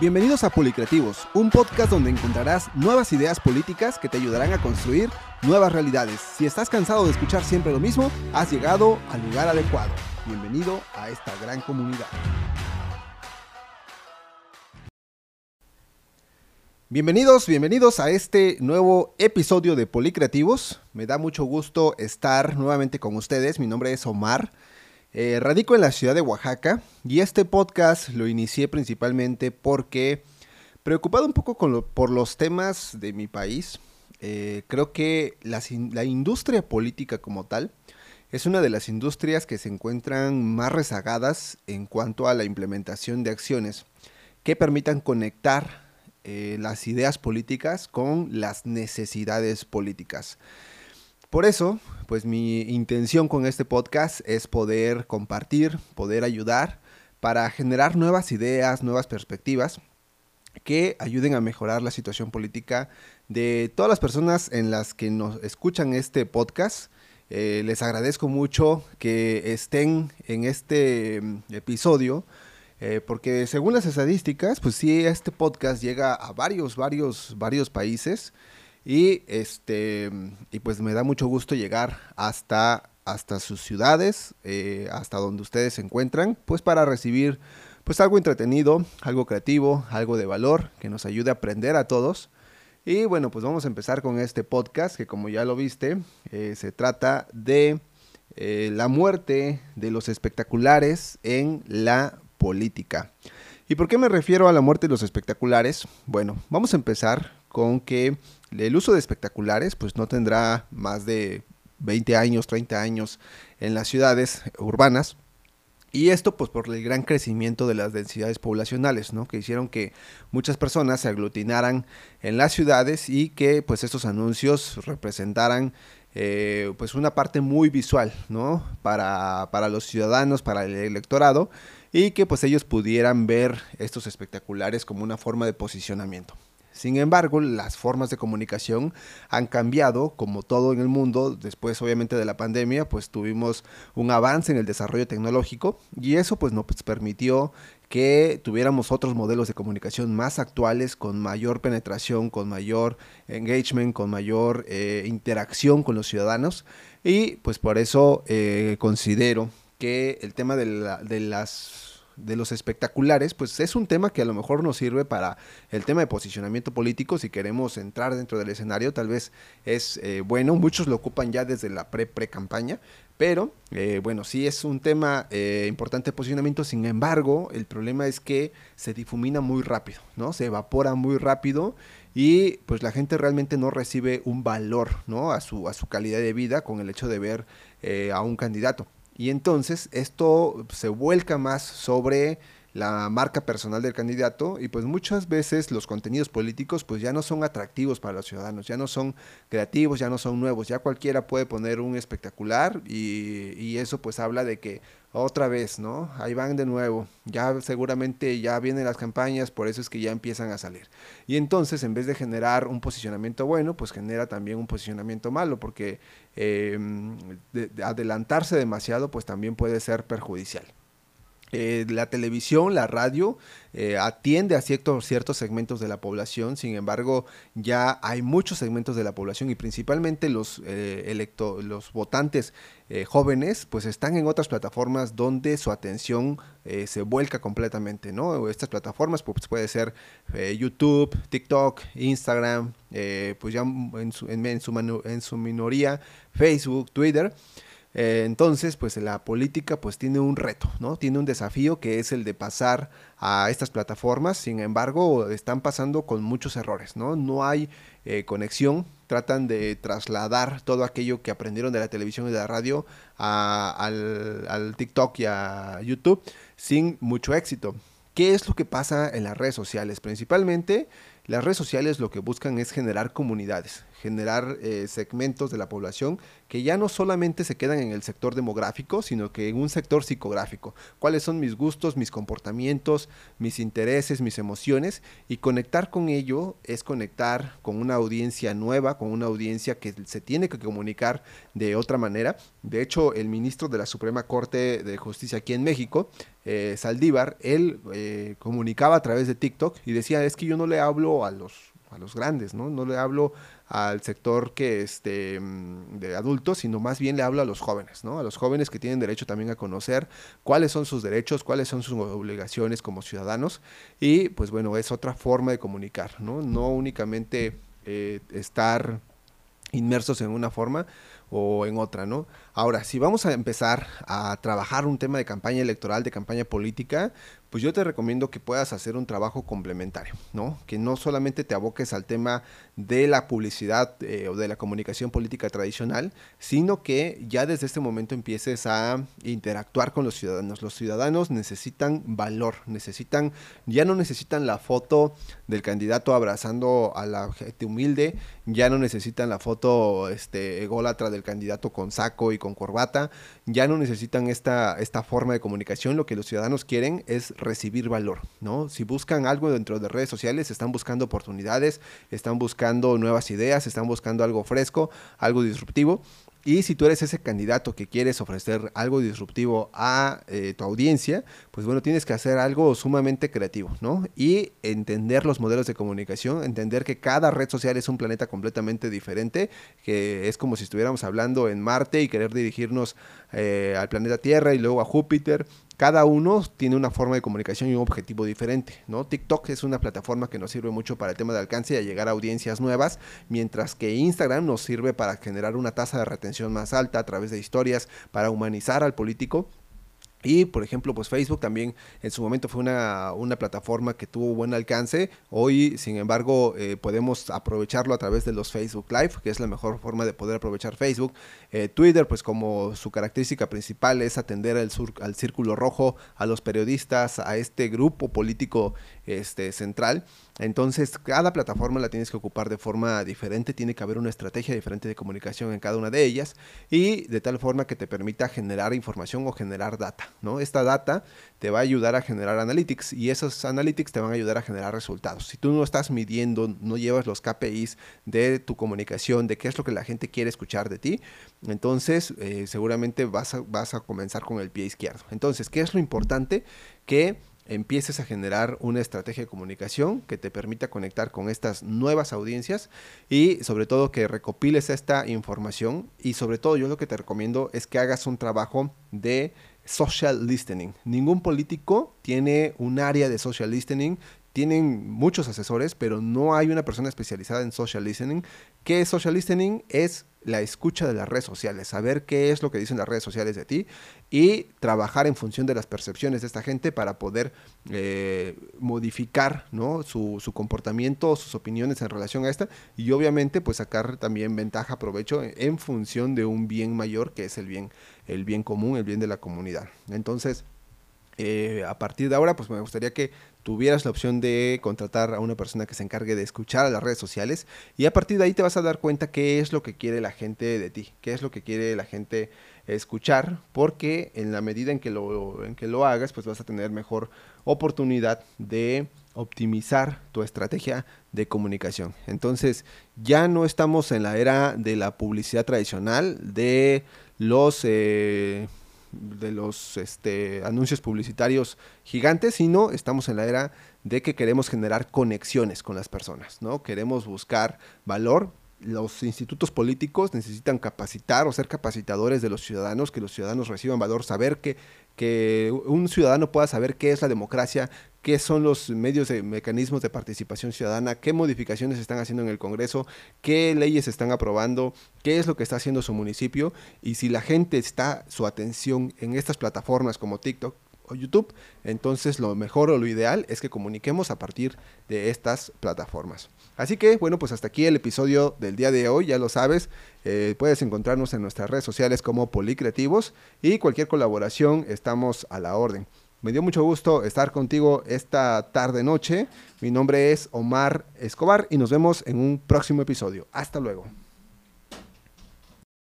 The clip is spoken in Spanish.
Bienvenidos a Policreativos, un podcast donde encontrarás nuevas ideas políticas que te ayudarán a construir nuevas realidades. Si estás cansado de escuchar siempre lo mismo, has llegado al lugar adecuado. Bienvenido a esta gran comunidad. Bienvenidos, bienvenidos a este nuevo episodio de Policreativos. Me da mucho gusto estar nuevamente con ustedes. Mi nombre es Omar. Eh, radico en la ciudad de Oaxaca y este podcast lo inicié principalmente porque, preocupado un poco por los temas de mi país, eh, creo que la, industria política como tal es una de las industrias que se encuentran más rezagadas en cuanto a la implementación de acciones que permitan conectar eh, las ideas políticas con las necesidades políticas. Por eso, pues mi intención con este podcast es poder compartir, poder ayudar para generar nuevas ideas, nuevas perspectivas que ayuden a mejorar la situación política de todas las personas en las que nos escuchan este podcast. Eh, les agradezco mucho que estén en este mm, episodio. Eh, porque según las estadísticas, pues sí, este podcast llega a varios, varios, varios países. Y este y pues me da mucho gusto llegar hasta, hasta sus ciudades, eh, hasta donde ustedes se encuentran, pues para recibir pues algo entretenido, algo creativo, algo de valor que nos ayude a aprender a todos. Y bueno, pues vamos a empezar con este podcast que como ya lo viste, eh, se trata de eh, la muerte de los espectaculares en la política. ¿Y por qué me refiero a la muerte de los espectaculares? Bueno, vamos a empezar con que el uso de espectaculares pues no tendrá más de 20 años, 30 años en las ciudades urbanas. Y esto pues por el gran crecimiento de las densidades poblacionales, ¿no? Que hicieron que muchas personas se aglutinaran en las ciudades y que pues estos anuncios representaran eh, pues una parte muy visual, ¿no? Para, para los ciudadanos, para el electorado y que pues ellos pudieran ver estos espectaculares como una forma de posicionamiento. Sin embargo, las formas de comunicación han cambiado, como todo en el mundo. Después, obviamente, de la pandemia, pues tuvimos un avance en el desarrollo tecnológico y eso pues nos permitió que tuviéramos otros modelos de comunicación más actuales, con mayor penetración, con mayor engagement, con mayor eh, interacción con los ciudadanos. Y pues por eso eh, considero que el tema de, de las de los espectaculares, pues es un tema que a lo mejor nos sirve para el tema de posicionamiento político, si queremos entrar dentro del escenario, tal vez es eh, bueno, muchos lo ocupan ya desde la pre-pre-campaña, pero eh, bueno, sí es un tema eh, importante de posicionamiento, sin embargo, el problema es que se difumina muy rápido, ¿no? Se evapora muy rápido y pues la gente realmente no recibe un valor, ¿no? A su, a su calidad de vida con el hecho de ver a un candidato. Y entonces esto se vuelca más sobre la marca personal del candidato y pues muchas veces los contenidos políticos pues ya no son atractivos para los ciudadanos, ya no son creativos, ya no son nuevos, ya cualquiera puede poner un espectacular y, y eso pues habla de que otra vez, ¿no? Ahí van de nuevo. Ya seguramente ya vienen las campañas, por eso es que ya empiezan a salir. Y entonces, en vez de generar un posicionamiento bueno, pues genera también un posicionamiento malo, porque em, adelantarse demasiado, pues también puede ser perjudicial. Eh, la televisión, la radio, eh, atiende a ciertos, ciertos segmentos de la población, sin embargo, ya hay muchos segmentos de la población y principalmente los, eh, los votantes jóvenes, pues están en otras plataformas donde su atención se vuelca completamente, ¿no? Estas plataformas, pues puede ser YouTube, TikTok, Instagram, pues ya en su, en, su, en su minoría Facebook, Twitter. Eh, entonces, pues la política pues tiene un reto, ¿no? Tiene un desafío que es el de pasar a estas plataformas, sin embargo, están pasando con muchos errores, ¿no? No hay eh, conexión, tratan de trasladar todo aquello que aprendieron de la televisión y de la radio al, al TikTok y a YouTube sin mucho éxito. ¿Qué es lo que pasa en las redes sociales? Principalmente las redes sociales lo que buscan es generar comunidades, generar eh, segmentos de la población que ya no solamente se quedan en el sector demográfico, sino que en un sector psicográfico. ¿Cuáles son mis gustos, mis comportamientos, mis intereses, mis emociones? Y conectar con ello es conectar con una audiencia nueva, con una audiencia que se tiene que comunicar de otra manera. De hecho, el ministro de la Suprema Corte de Justicia aquí en México, eh, Saldívar, él eh, comunicaba a través de TikTok y decía, es que yo no le hablo a los, a los grandes, ¿no? No le hablo al sector que este mm, de adultos, sino más bien le hablo a los jóvenes, ¿no? A los jóvenes que tienen derecho también a conocer cuáles son sus derechos, cuáles son sus obligaciones como ciudadanos y pues bueno, es otra forma de comunicar, ¿no? No únicamente eh, estar inmersos en una forma o en otra, ¿no? Ahora, si vamos a empezar a trabajar un tema de campaña electoral, de campaña política, pues yo te recomiendo que puedas hacer un trabajo complementario, ¿no? Que no solamente te aboques al tema de la publicidad eh, o de la comunicación política tradicional, sino que ya desde este momento empieces a interactuar con los ciudadanos. Los ciudadanos necesitan valor, necesitan, ya no necesitan la foto del candidato abrazando a la gente humilde, ya no necesitan la foto este, ególatra del candidato con saco y con corbata, ya no necesitan esta, esta forma de comunicación, lo que los ciudadanos quieren es recibir valor, ¿no? Si buscan algo dentro de redes sociales, están buscando oportunidades, están buscando nuevas ideas, están buscando algo fresco, algo disruptivo y si tú eres ese candidato que quieres ofrecer algo disruptivo a eh, tu audiencia, pues bueno, tienes que hacer algo sumamente creativo, ¿no? Y entender los modelos de comunicación, entender que cada red social es un planeta completamente diferente, que es como si estuviéramos hablando en Marte y querer dirigirnos eh, al planeta Tierra y luego a Júpiter cada uno tiene una forma de comunicación y un objetivo diferente, ¿no? TikTok es una plataforma que nos sirve mucho para el tema de alcance y a llegar a audiencias nuevas, mientras que Instagram nos sirve para generar una tasa de retención más alta a través de historias, para humanizar al político y por ejemplo, pues Facebook también en su momento fue una, plataforma que tuvo buen alcance. Hoy, sin embargo, eh, podemos aprovecharlo a través de los Facebook Live, que es la mejor forma de poder aprovechar Facebook. Eh, Twitter, pues como su característica principal es atender al, al círculo rojo, a los periodistas, a este grupo político este, central. Entonces, cada plataforma la tienes que ocupar de forma diferente, tiene que haber una estrategia diferente de comunicación en cada una de ellas y de tal forma que te permita generar información o generar data, ¿no? Esta data te va a ayudar a generar analytics y esos analytics te van a ayudar a generar resultados. Si tú no estás midiendo, no llevas los KPIs de tu comunicación, de qué es lo que la gente quiere escuchar de ti, entonces eh, seguramente vas a, vas a comenzar con el pie izquierdo. Entonces, ¿qué es lo importante? Que empieces a generar una estrategia de comunicación que te permita conectar con estas nuevas audiencias y sobre todo que recopiles esta información y sobre todo yo lo que te recomiendo es que hagas un trabajo de social listening. Ningún político tiene un área de social listening, tienen muchos asesores, pero no hay una persona especializada en social listening. ¿Qué es social listening? Es la escucha de las redes sociales, saber qué es lo que dicen las redes sociales de ti y trabajar en función de las percepciones de esta gente para poder eh, modificar ¿no? su, su, comportamiento, sus opiniones en relación a esta y obviamente pues sacar también ventaja, provecho en, función de un bien mayor que es el bien, el bien común, el bien de la comunidad. Entonces, eh, a partir de ahora, pues me gustaría que tuvieras la opción de contratar a una persona que se encargue de escuchar a las redes sociales y a partir de ahí te vas a dar cuenta qué es lo que quiere la gente de ti, qué es lo que quiere la gente escuchar, porque en la medida en que lo, en que lo hagas, pues vas a tener mejor oportunidad de optimizar tu estrategia de comunicación. Entonces, ya no estamos en la era de la publicidad tradicional, de los... Eh, de los este, anuncios publicitarios gigantes, sino estamos en la era de que queremos generar conexiones con las personas, ¿no? Queremos buscar valor. Los institutos políticos necesitan capacitar o ser capacitadores de los ciudadanos, que los ciudadanos reciban valor, saber que, que un ciudadano pueda saber qué es la democracia, qué son los medios de mecanismos de participación ciudadana, qué modificaciones están haciendo en el Congreso, qué leyes están aprobando, qué es lo que está haciendo su municipio y si la gente está su atención en estas plataformas como TikTok YouTube, entonces lo mejor o lo ideal es que comuniquemos a partir de estas plataformas. Así que bueno, pues hasta aquí el episodio del día de hoy, ya lo sabes, eh, puedes encontrarnos en nuestras redes sociales como Policreativos y cualquier colaboración estamos a la orden. Me dio mucho gusto estar contigo esta tarde noche. Mi nombre es Omar Escobar y nos vemos en un próximo episodio. Hasta luego.